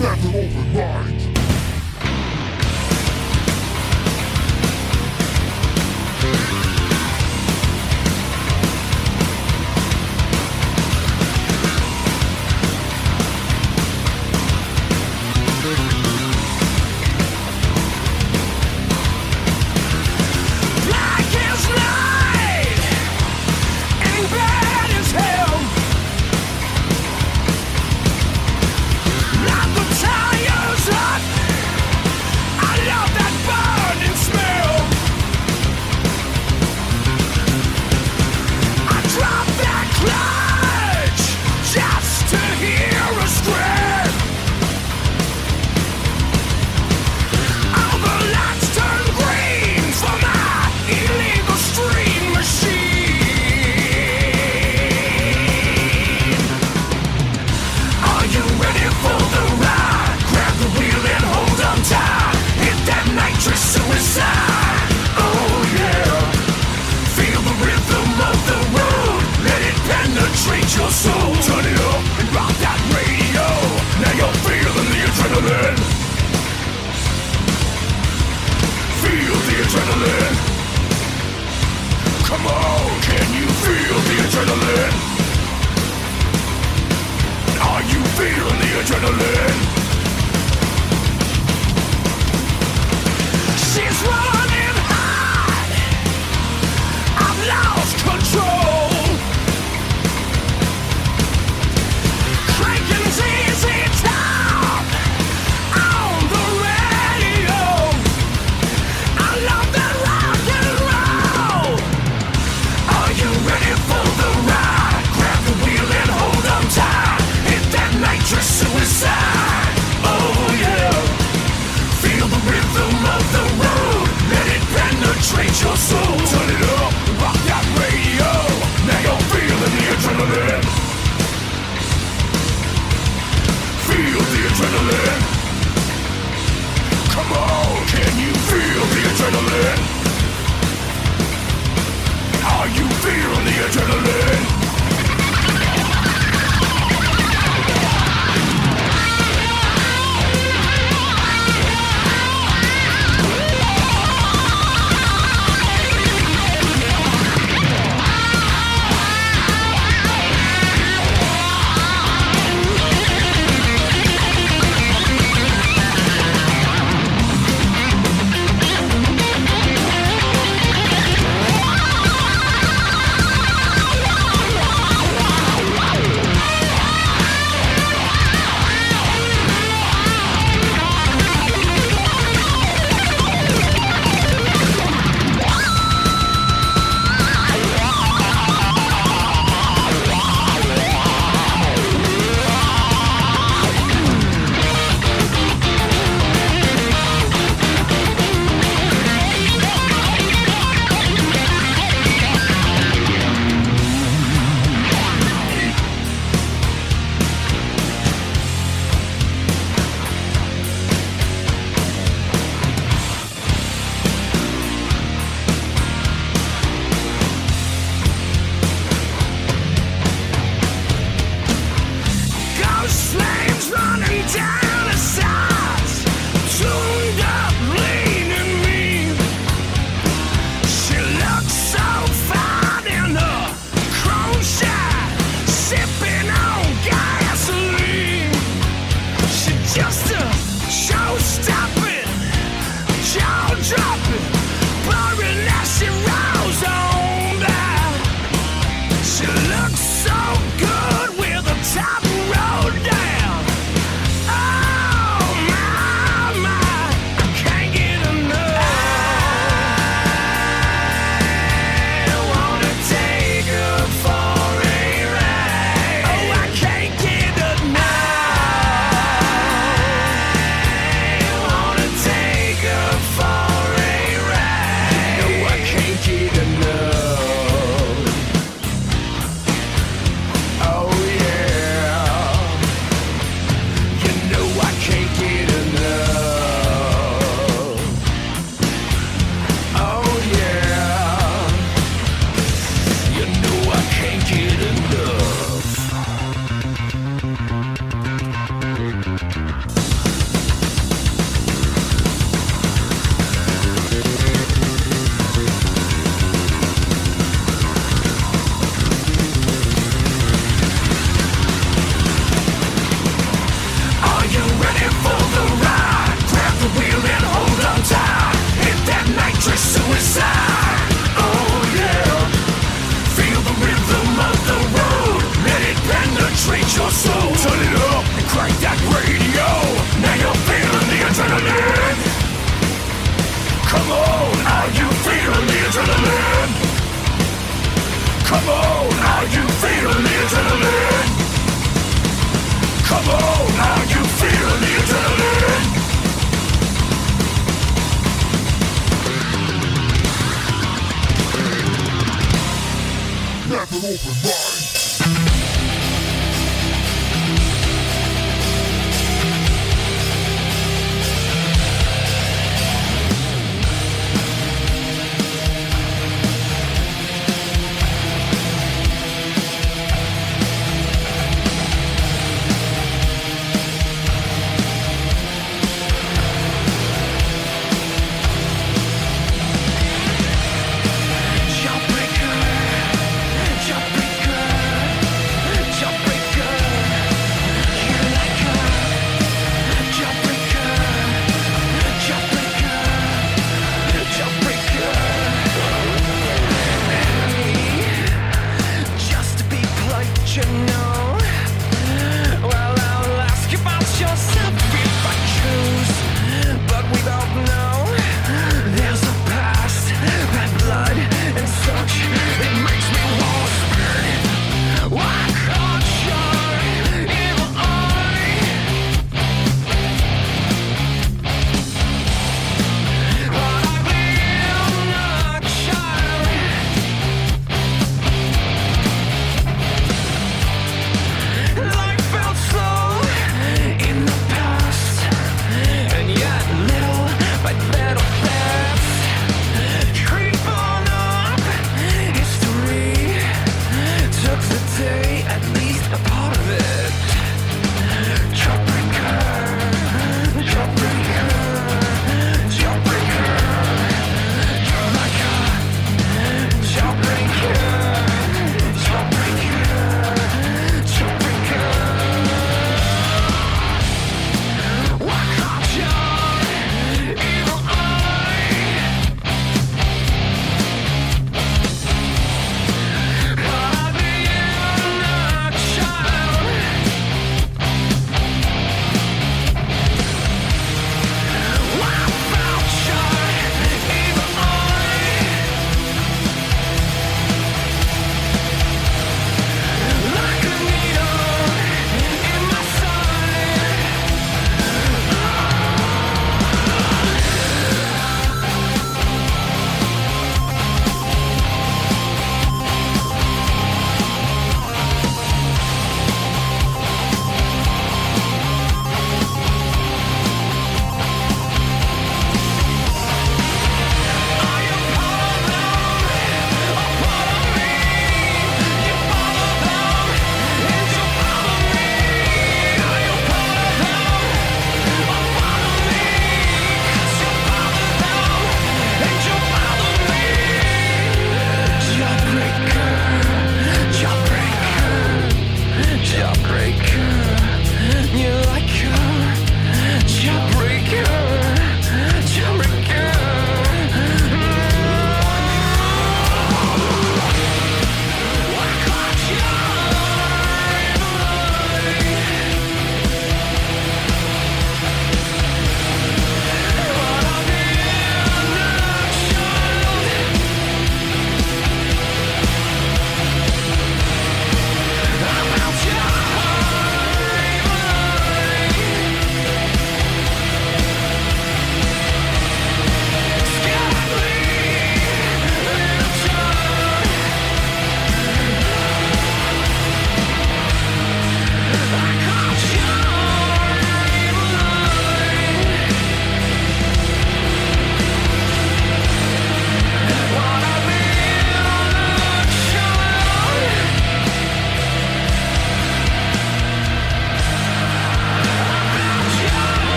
That's an open mind.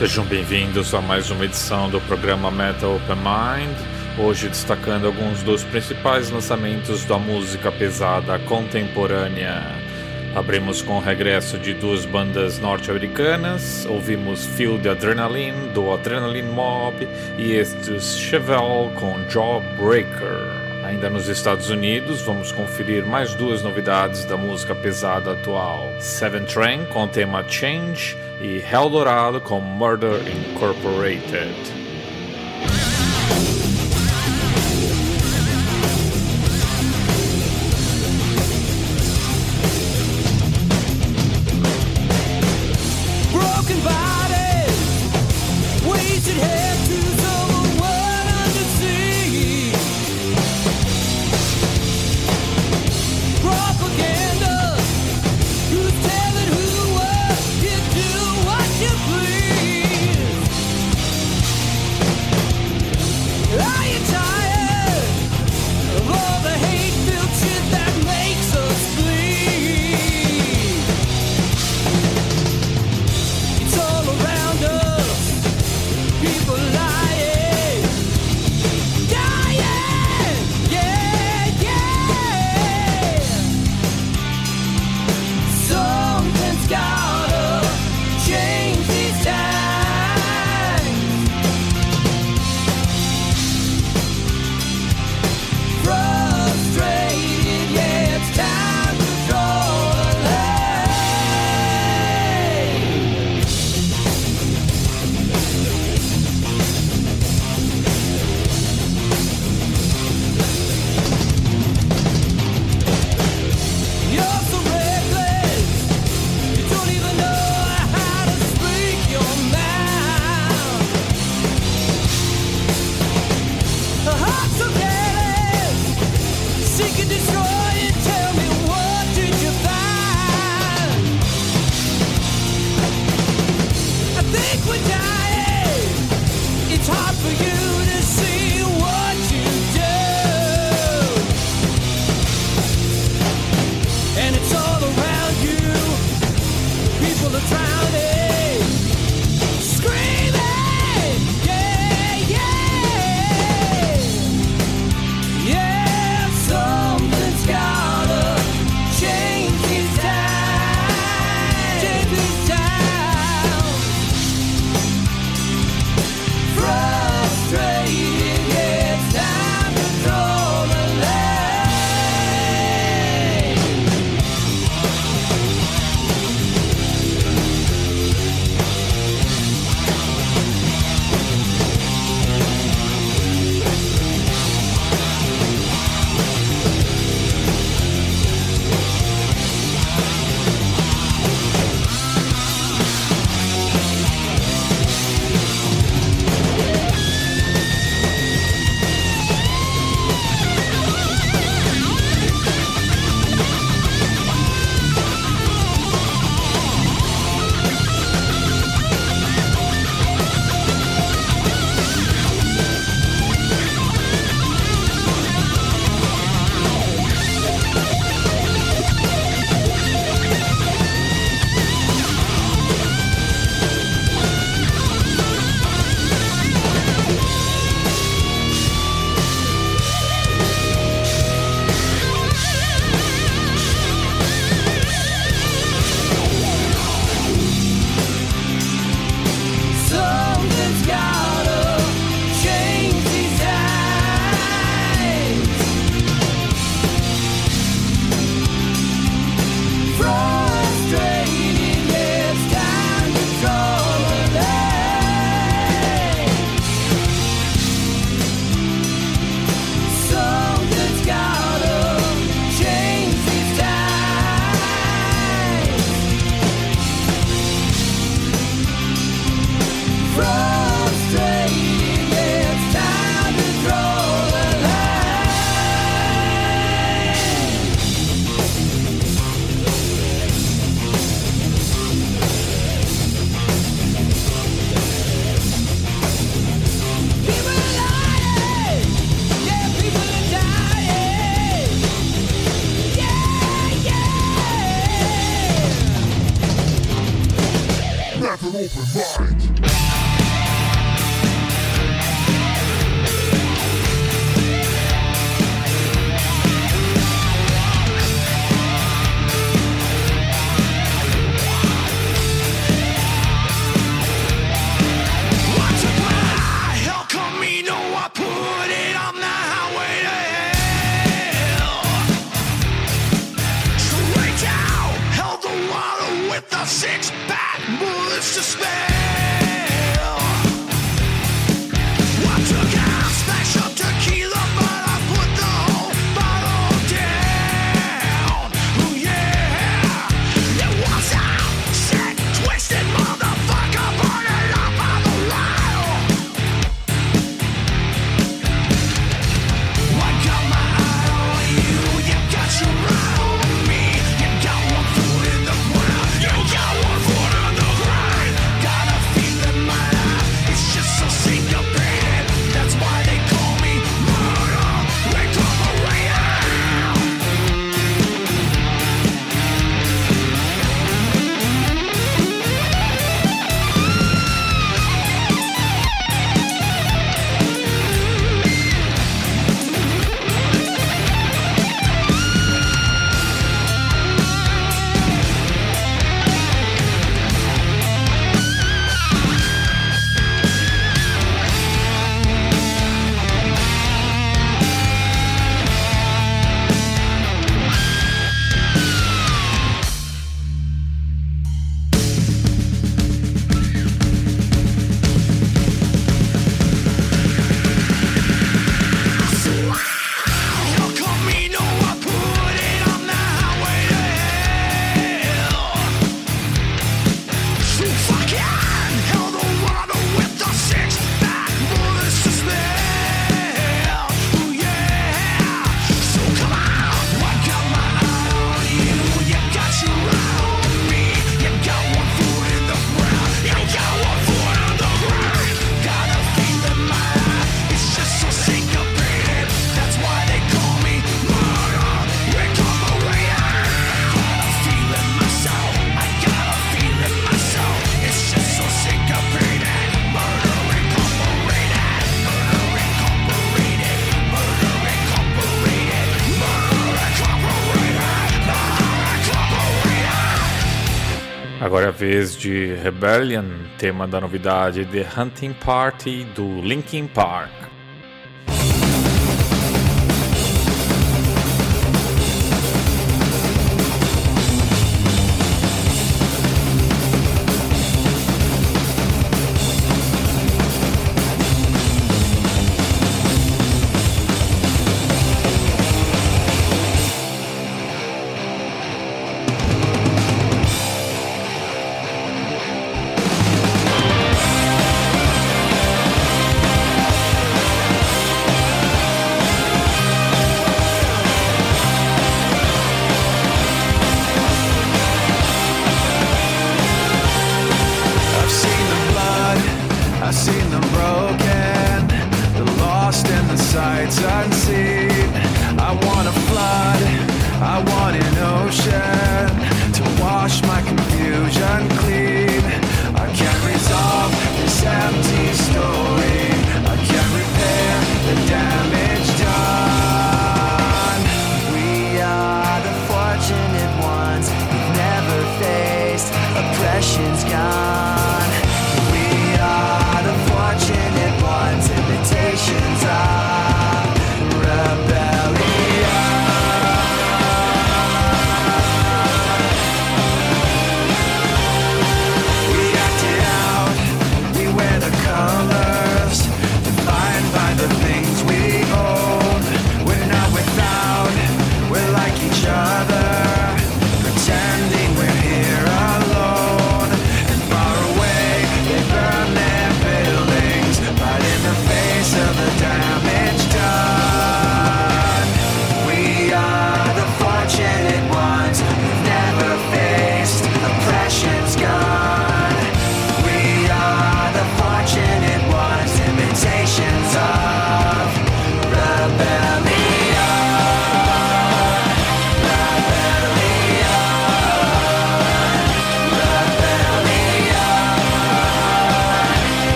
Sejam bem-vindos a mais uma edição do programa Metal Open Mind. Hoje destacando alguns dos principais lançamentos da música pesada contemporânea. Abrimos com o regresso de duas bandas norte-americanas. Ouvimos the Adrenaline do Adrenaline Mob e estes Chevelle com Jawbreaker. Ainda nos Estados Unidos, vamos conferir mais duas novidades da música pesada atual: Seven Train com o tema Change e Eldorado com Murder Incorporated. Vez de Rebellion, tema da novidade The Hunting Party do Linkin Park.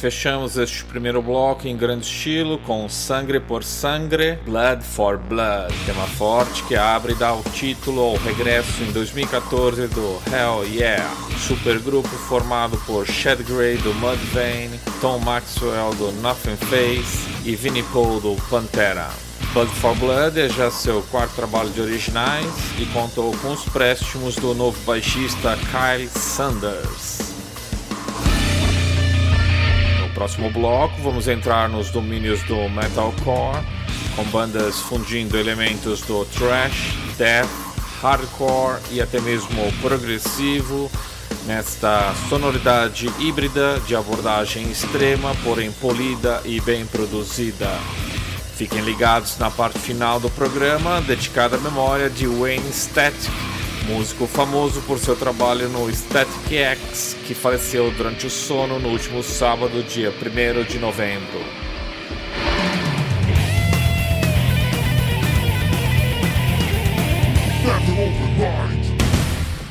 Fechamos este primeiro bloco em grande estilo com Sangre por Sangre, Blood for Blood, tema forte que abre e dá o título ao regresso em 2014 do Hell Yeah, supergrupo formado por Chad Gray do Mudvayne, Tom Maxwell do Nothing Face e Vinnie Paul do Pantera. Blood for Blood é já seu quarto trabalho de originais e contou com os préstimos do novo baixista Kyle Sanders próximo bloco, vamos entrar nos domínios do metalcore, com bandas fundindo elementos do thrash, death, hardcore e até mesmo progressivo, nesta sonoridade híbrida de abordagem extrema, porém polida e bem produzida. Fiquem ligados na parte final do programa, dedicada à memória de Wayne Static músico famoso por seu trabalho no Static X, que faleceu durante o sono no último sábado, dia 1 de novembro.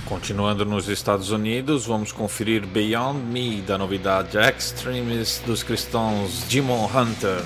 Continuando nos Estados Unidos, vamos conferir Beyond Me da novidade Extremis dos cristãos Demon Hunter.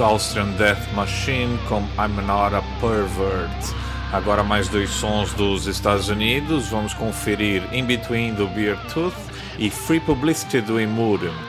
Austrian Death Machine com I'm Not a Pervert. Agora mais dois sons dos Estados Unidos, vamos conferir In Between do Beartooth e Free Publicity do Imurium.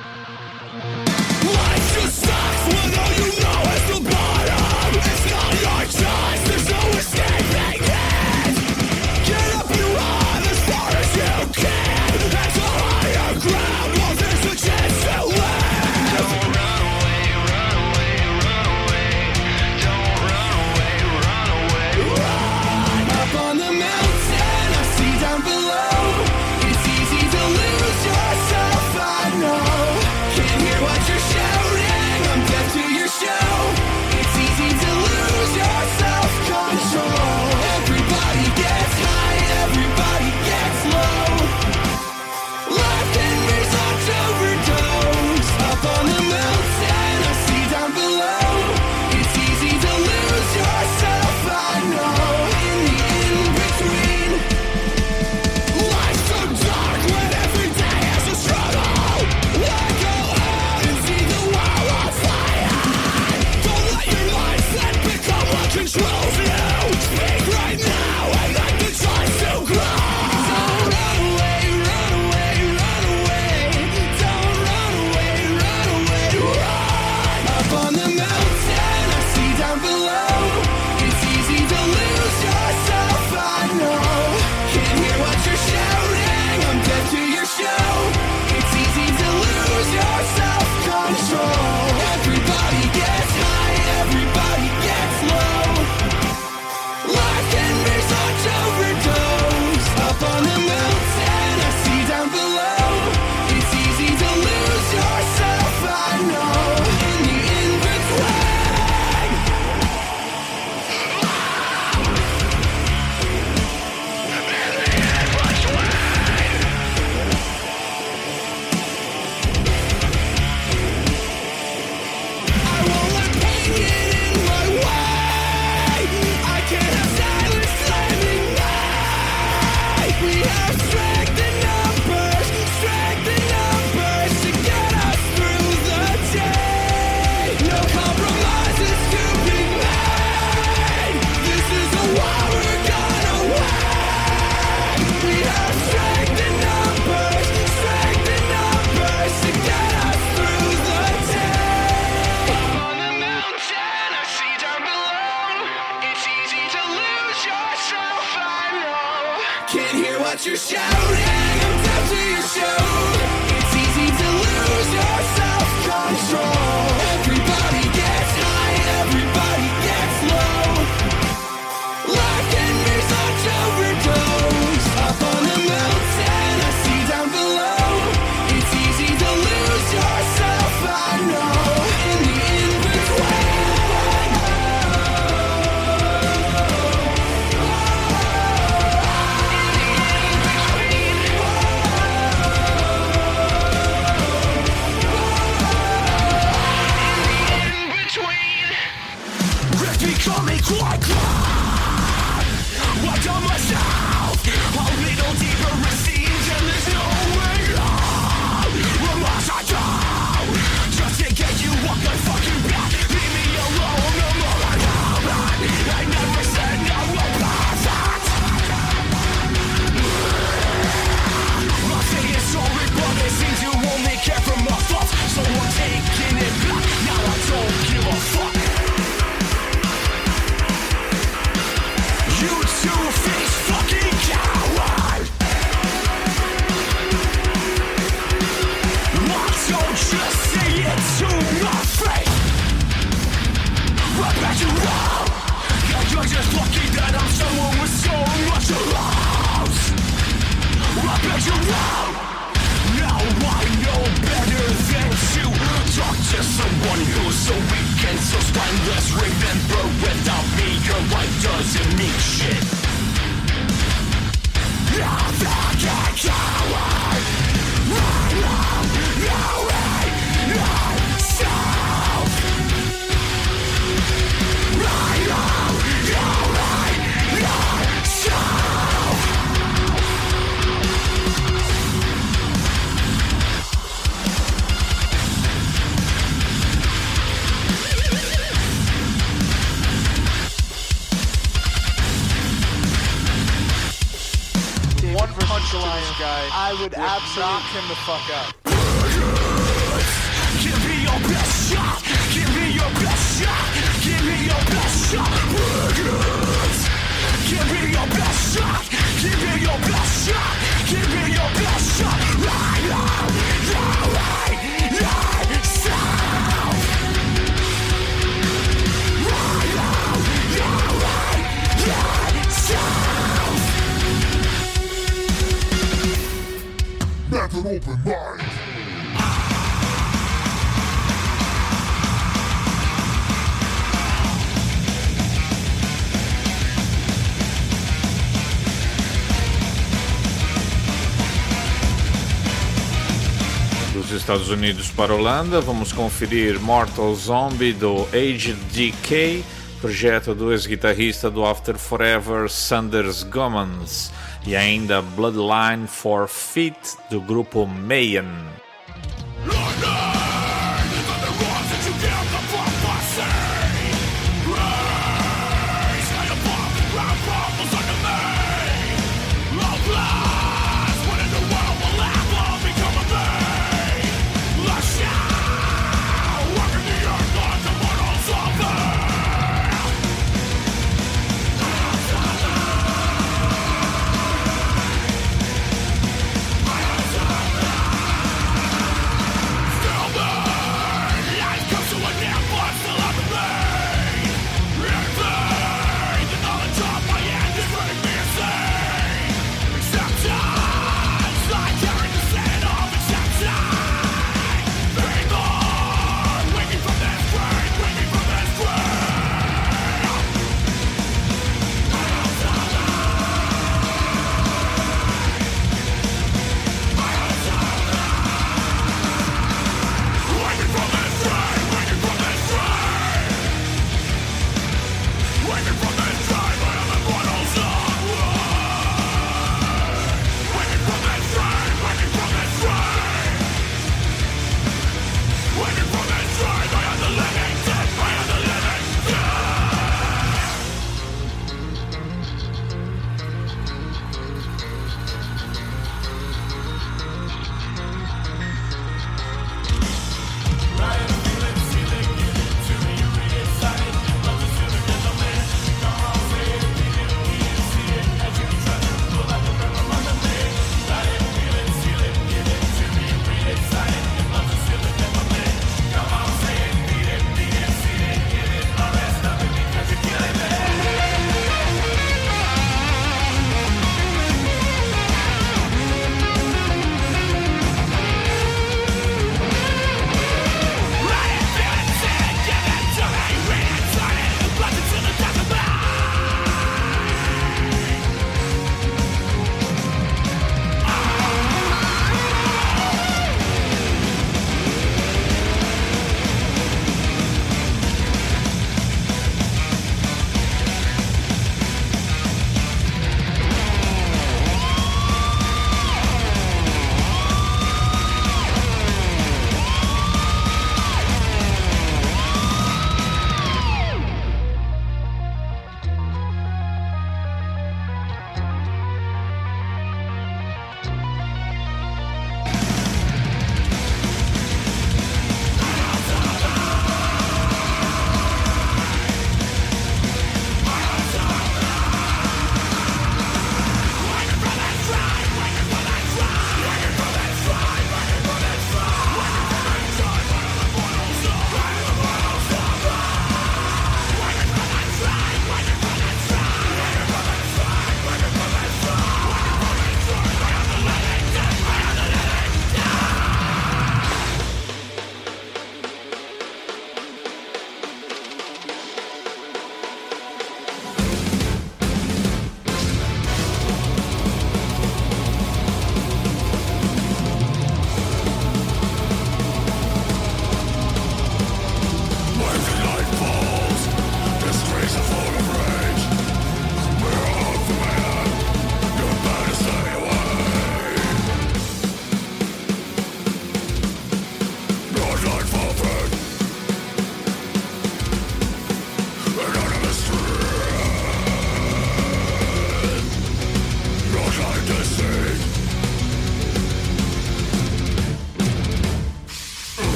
him the fuck up. Estados Unidos para a Holanda. Vamos conferir Mortal Zombie do Age Decay, projeto do ex-guitarrista do After Forever, Sanders Gomans, e ainda Bloodline for Feet do grupo Mayan.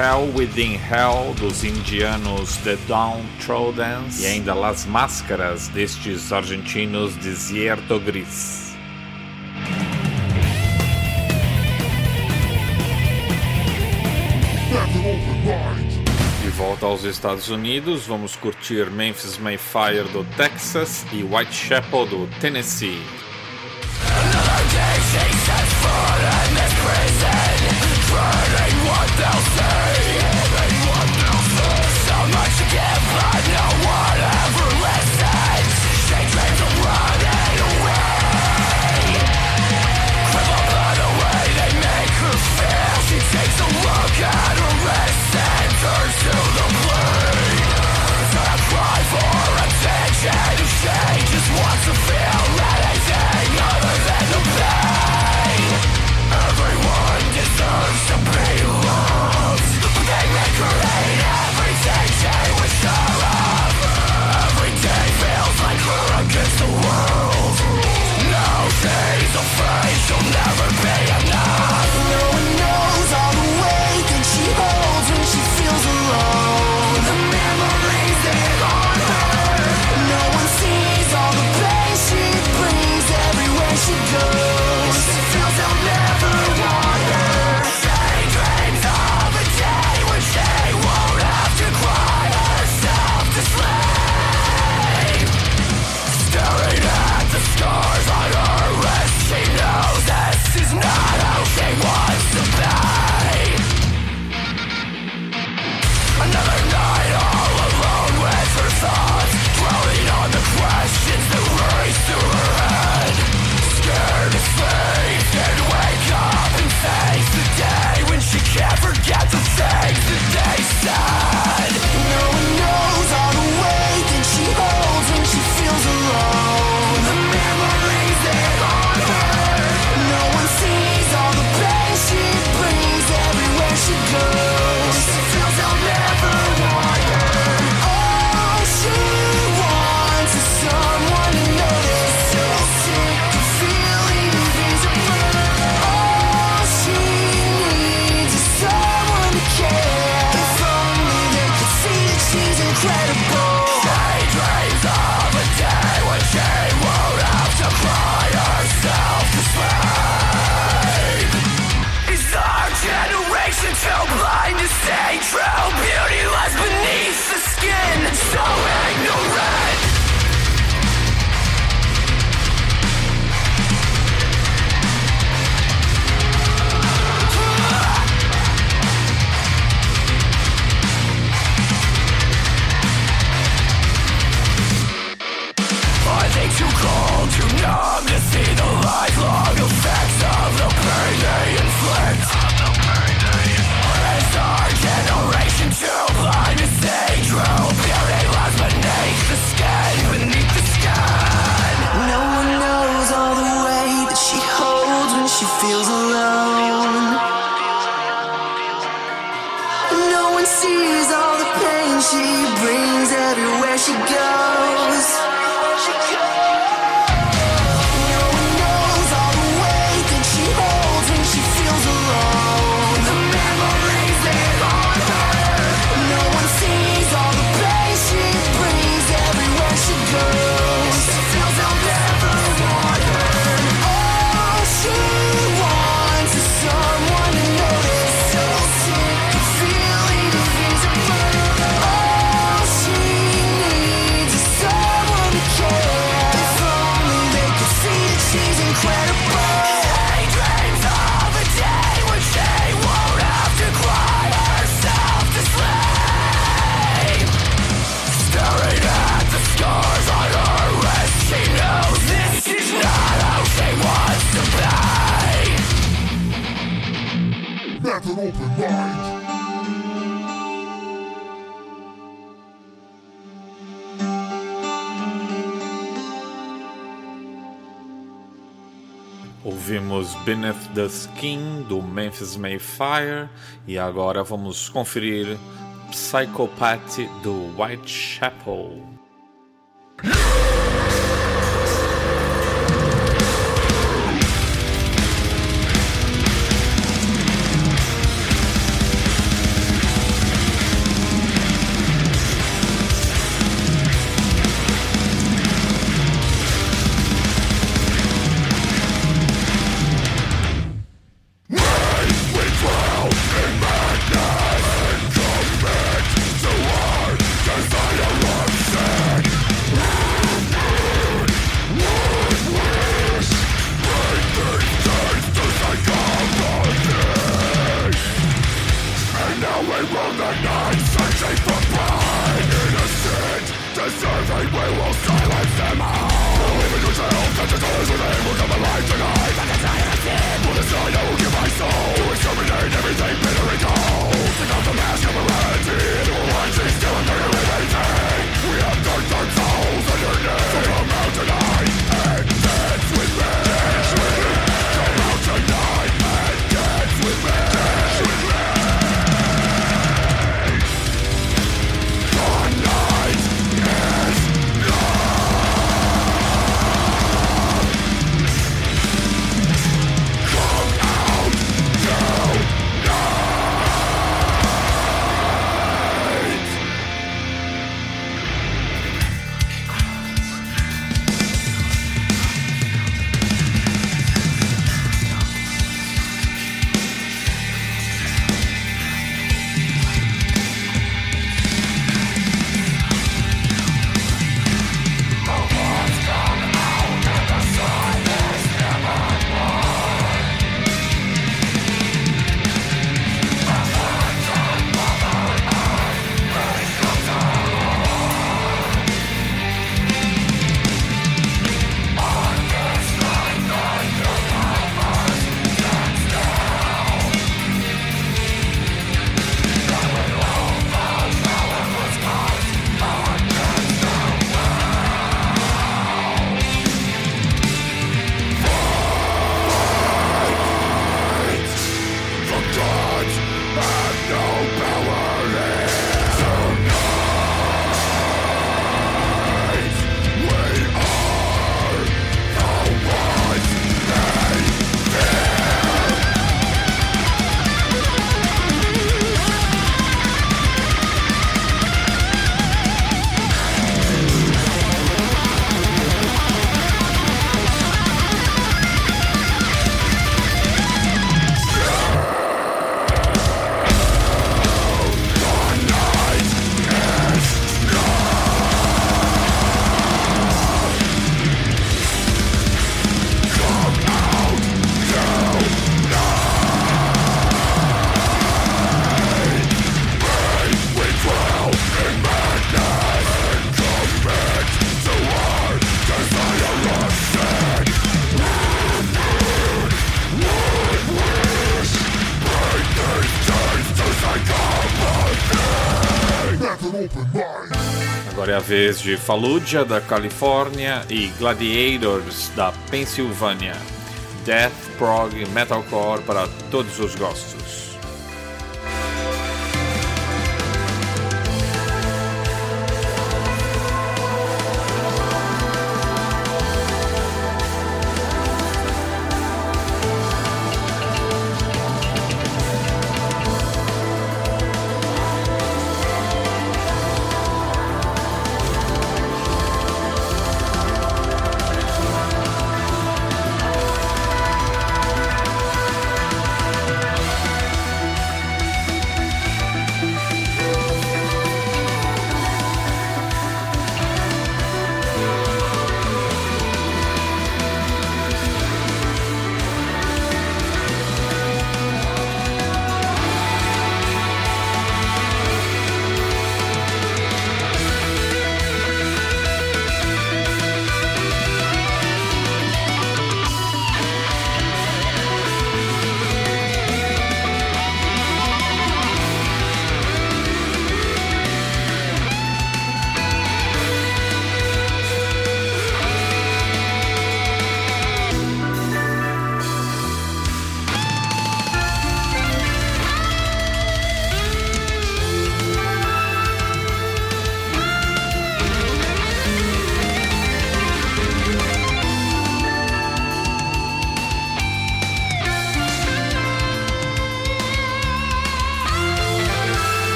Hell Within Hell dos indianos The Downtrodens e ainda Las Máscaras destes argentinos Desierto Gris. De volta aos Estados Unidos, vamos curtir Memphis Mayfire do Texas e Whitechapel do Tennessee. Gotta rest and turn to Beneath the Skin do Memphis Mayfire e agora vamos conferir Psychopath do Whitechapel. vez de Fallujah da Califórnia e Gladiators da Pensilvânia. Death prog metalcore para todos os gostos.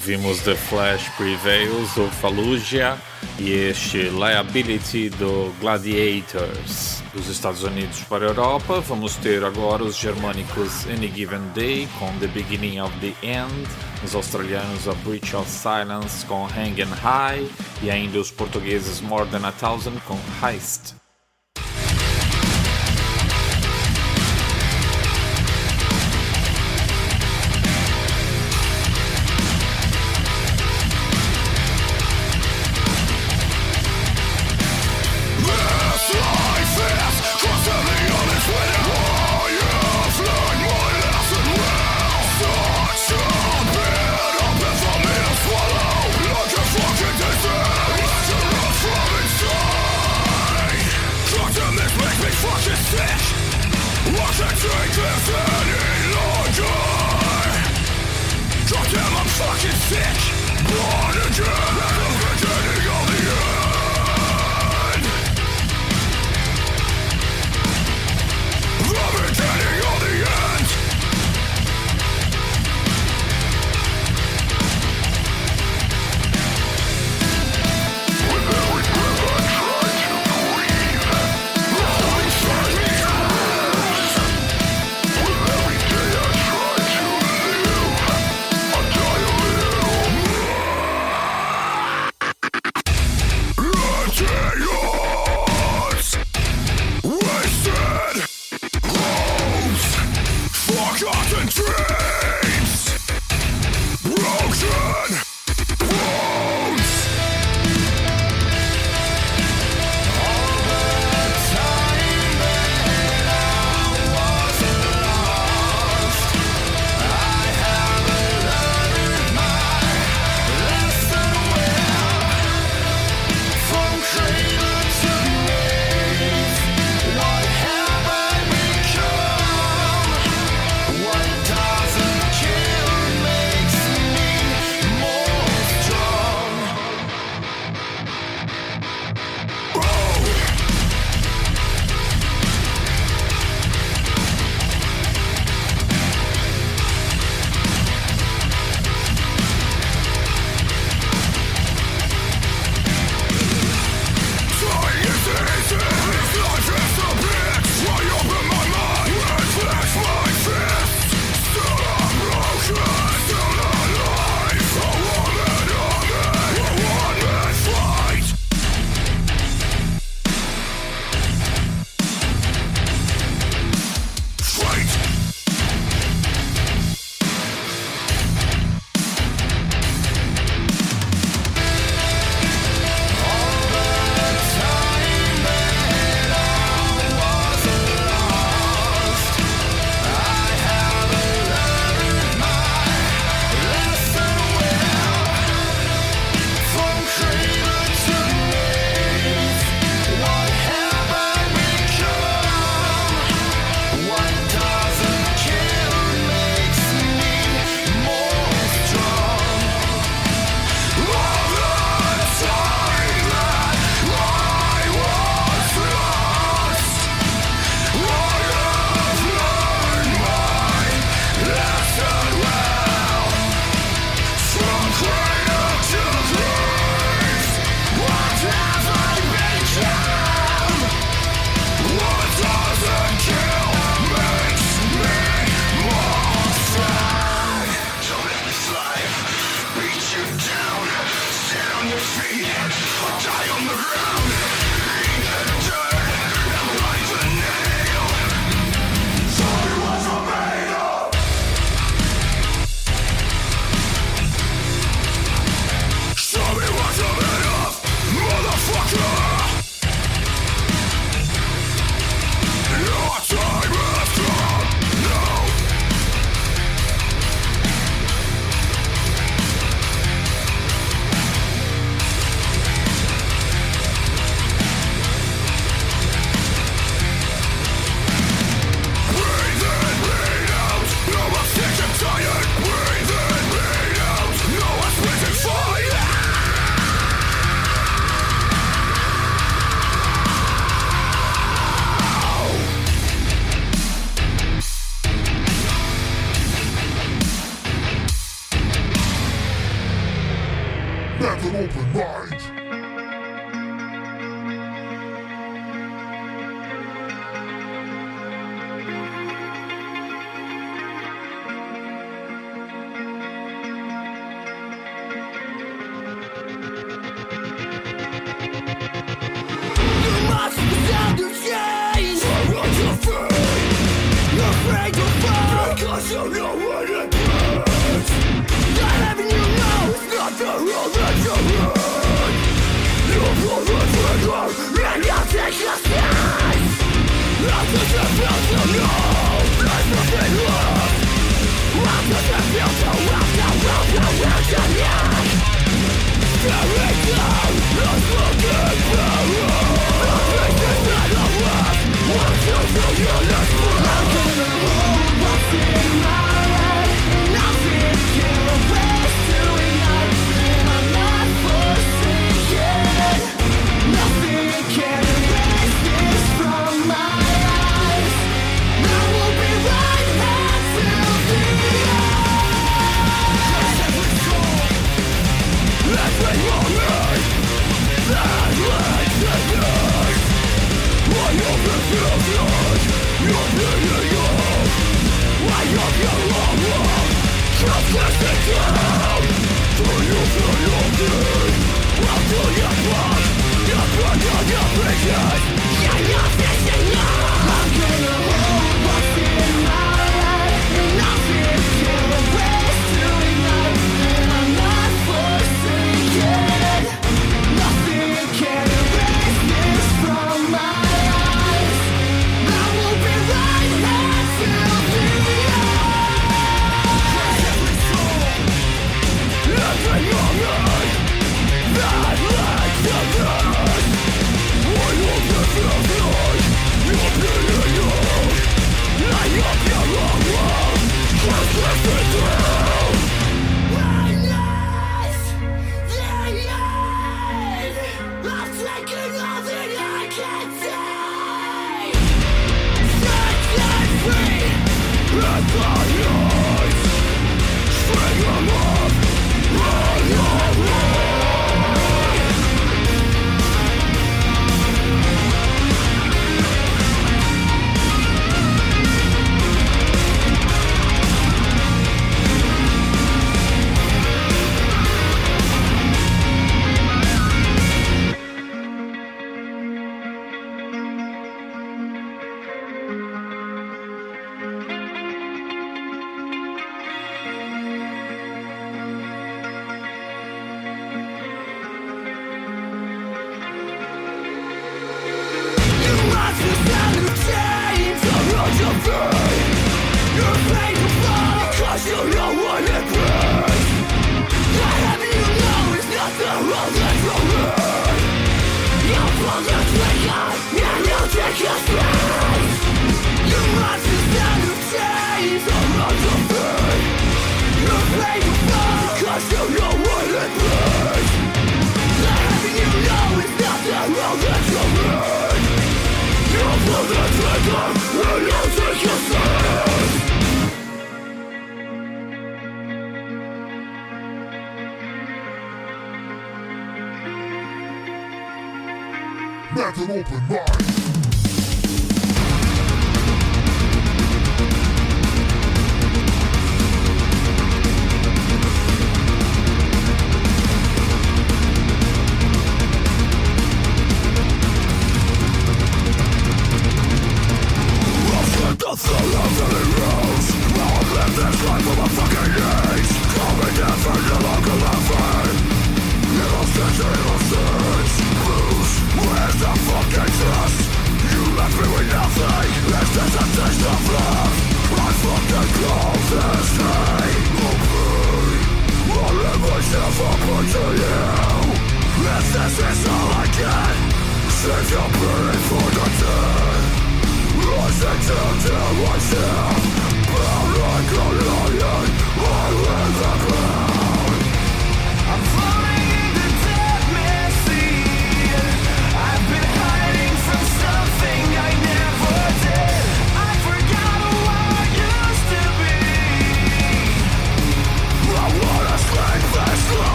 Ouvimos The Flash Prevails do Fallujah e este Liability do Gladiators. Dos Estados Unidos para a Europa, vamos ter agora os germânicos Any Given Day com The Beginning of the End, os australianos A Breach of Silence com Hang and High e ainda os portugueses More Than a Thousand com Heist. Fucking sick, born again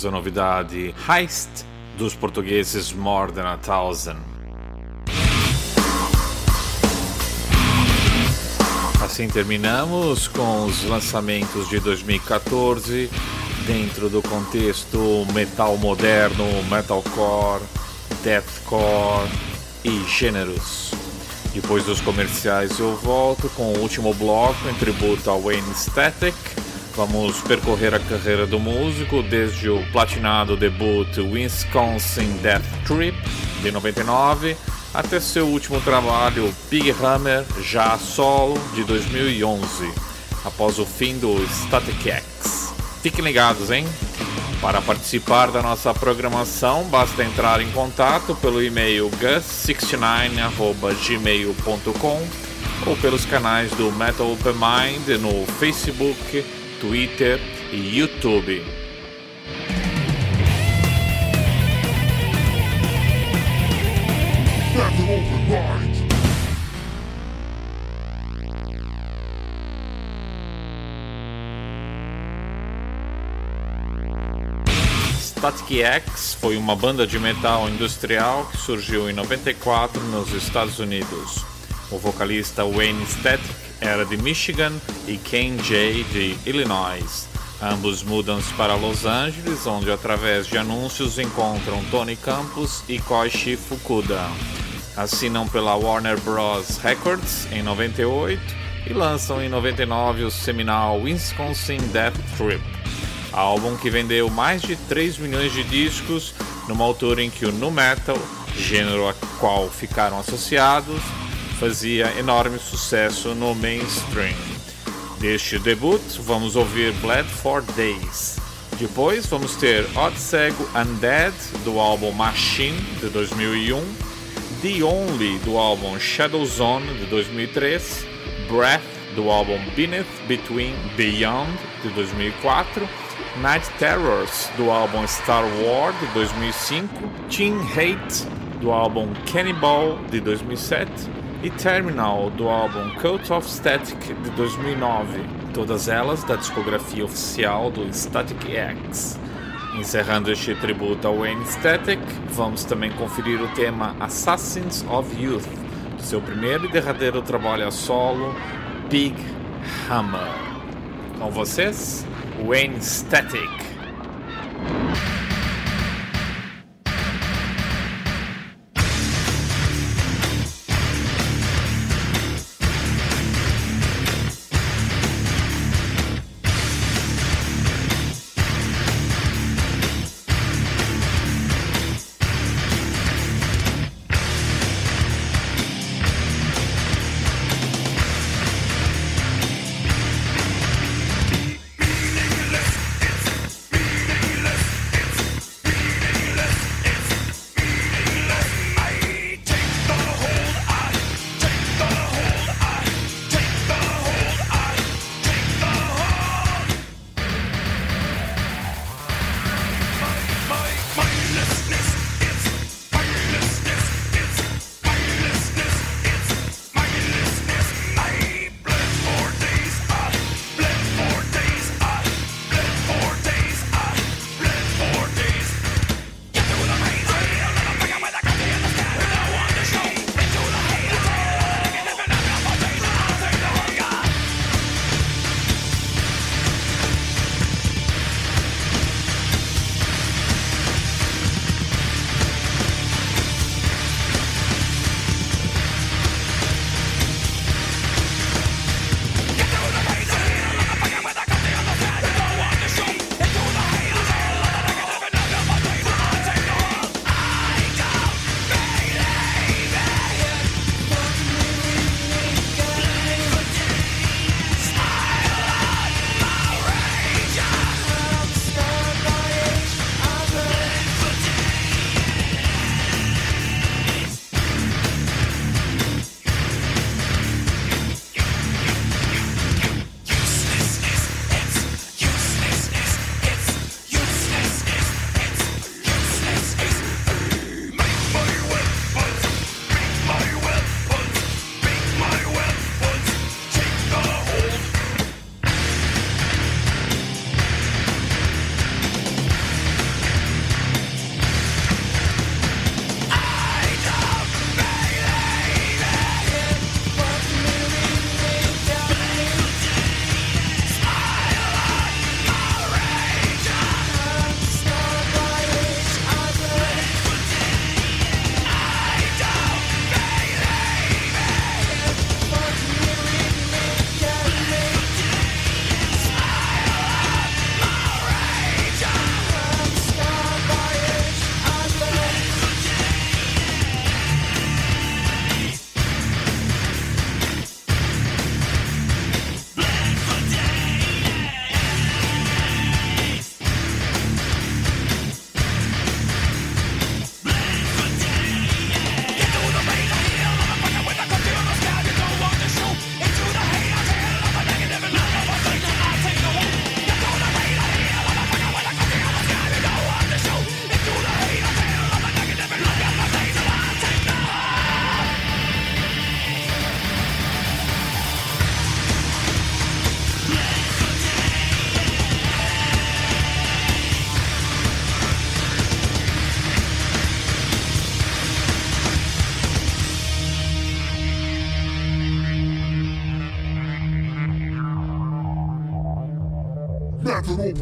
Ouvimos a novidade Heist dos portugueses More Than a Thousand. Assim terminamos com os lançamentos de 2014 dentro do contexto metal moderno, metalcore, deathcore e gêneros. Depois dos comerciais eu volto com o último bloco em tributo a Wayne Static. Vamos percorrer a carreira do músico desde o platinado debut Wisconsin Death Trip de 99 até seu último trabalho Big Hammer já solo de 2011, após o fim do Static X. Fiquem ligados, hein? Para participar da nossa programação, basta entrar em contato pelo e-mail gus69@gmail.com ou pelos canais do Metal Open Mind no Facebook, Twitter e YouTube. Static X foi uma banda de metal industrial que surgiu em 94 nos Estados Unidos. O vocalista Wayne Static era de Michigan e Ken Jay de Illinois. Ambos mudam-se para Los Angeles, onde através de anúncios encontram Tony Campos e Koichi Fukuda. Assinam pela Warner Bros. Records em 98 e lançam em 99 o seminal Wisconsin Death Trip álbum que vendeu mais de 3 milhões de discos numa altura em que o nu metal, gênero a qual ficaram associados, fazia enorme sucesso no mainstream. Deste debut, vamos ouvir Bled for Days. Depois vamos ter Odd Cego Undead, do álbum Machine, de 2001, The Only, do álbum Shadow Zone, de 2003, Breath, do álbum Beneath, Between, Beyond, de 2004, Night Terrors, do álbum Star Wars, de 2005, Teen Hate, do álbum Cannibal, de 2007, e Terminal, do álbum Cult of Static, de 2009, todas elas da discografia oficial do Static X. Encerrando este tributo ao Wayne Static, vamos também conferir o tema Assassins of Youth, do seu primeiro e derradeiro trabalho a solo, Big Hammer. Com vocês, Wayne Static.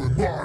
Open mind.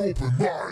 Open mind.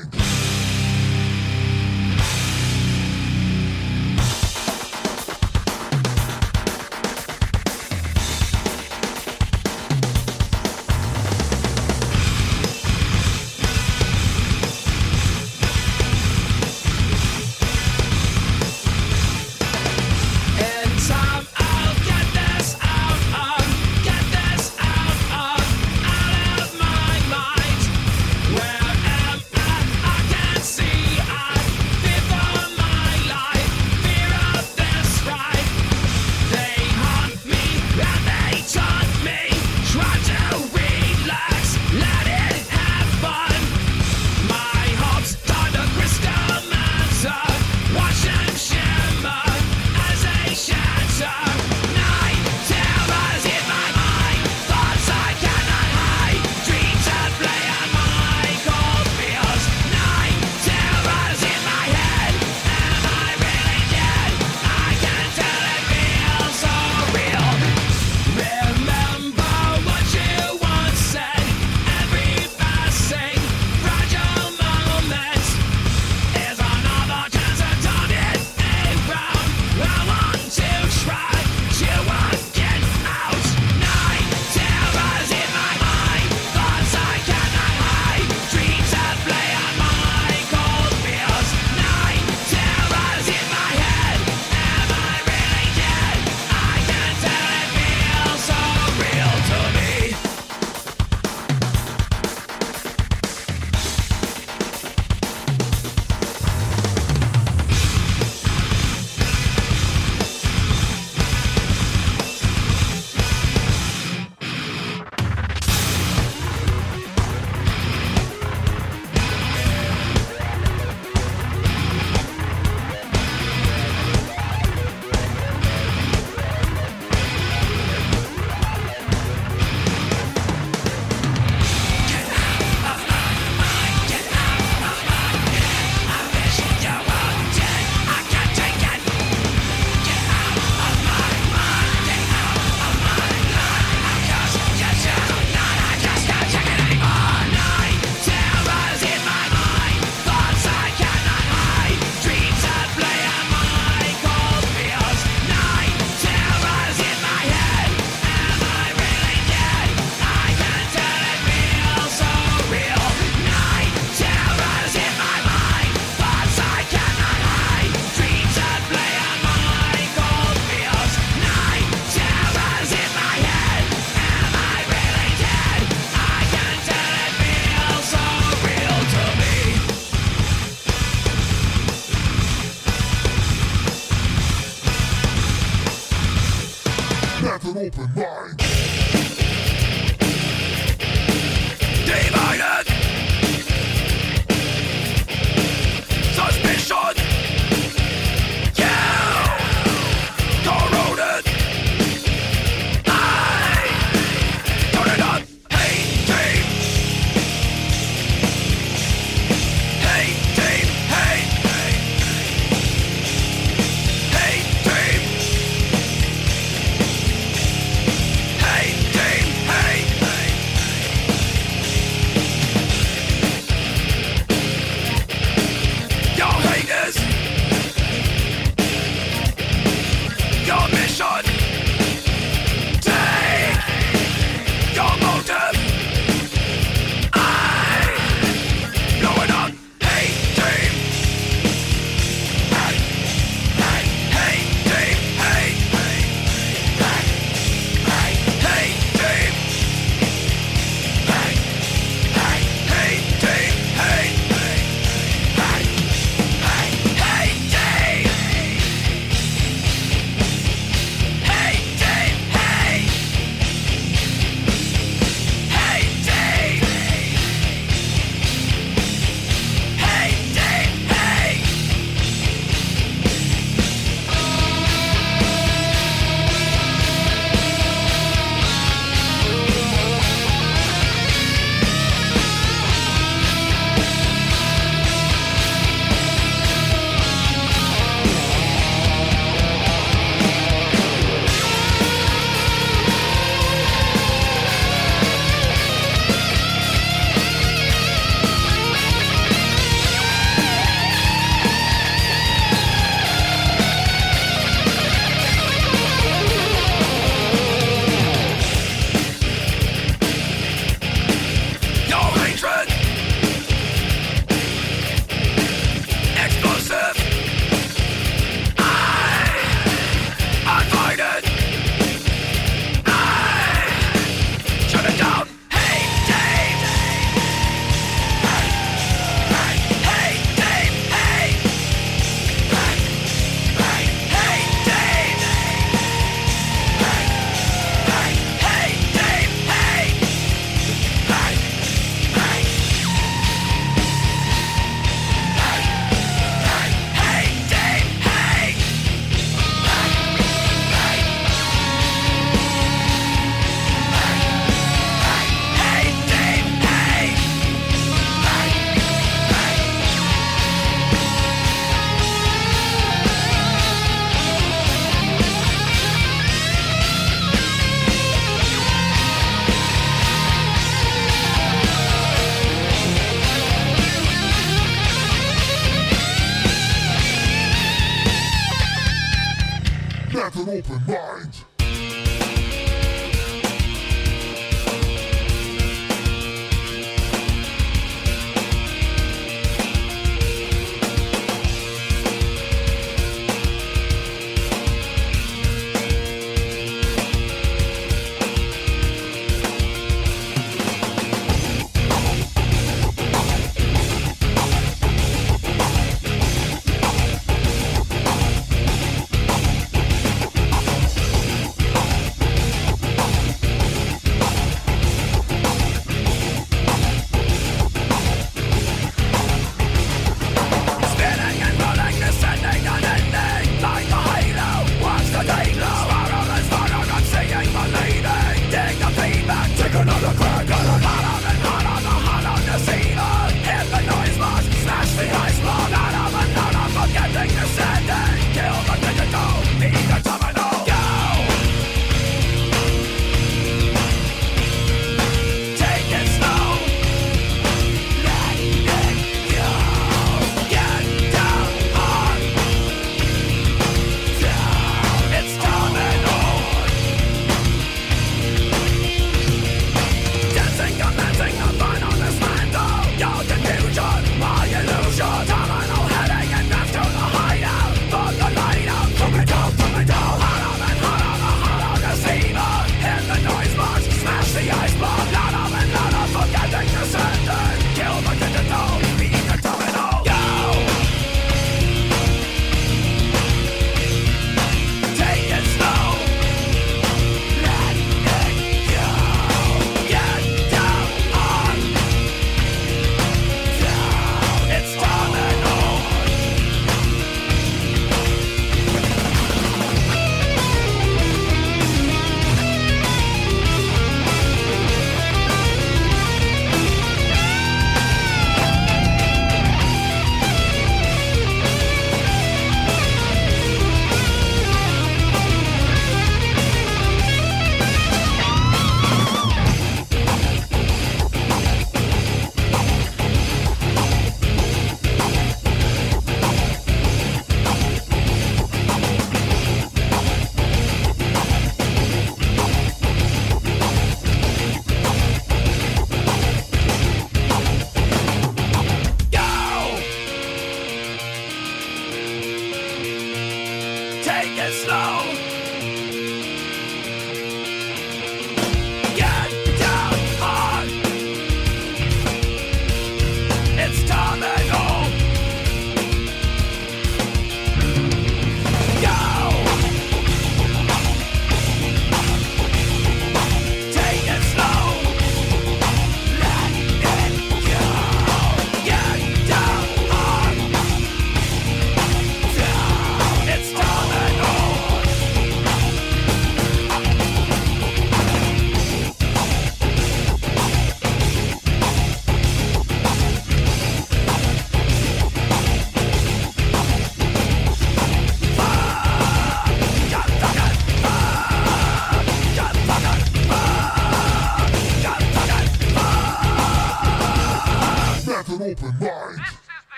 open mind.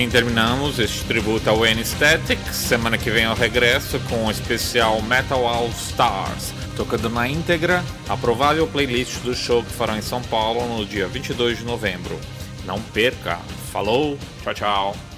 Assim terminamos este tributo ao Anesthetic. Semana que vem eu regresso com o especial Metal All Stars, tocando na íntegra a provável playlist do show que farão em São Paulo no dia 22 de novembro. Não perca! Falou, tchau, tchau!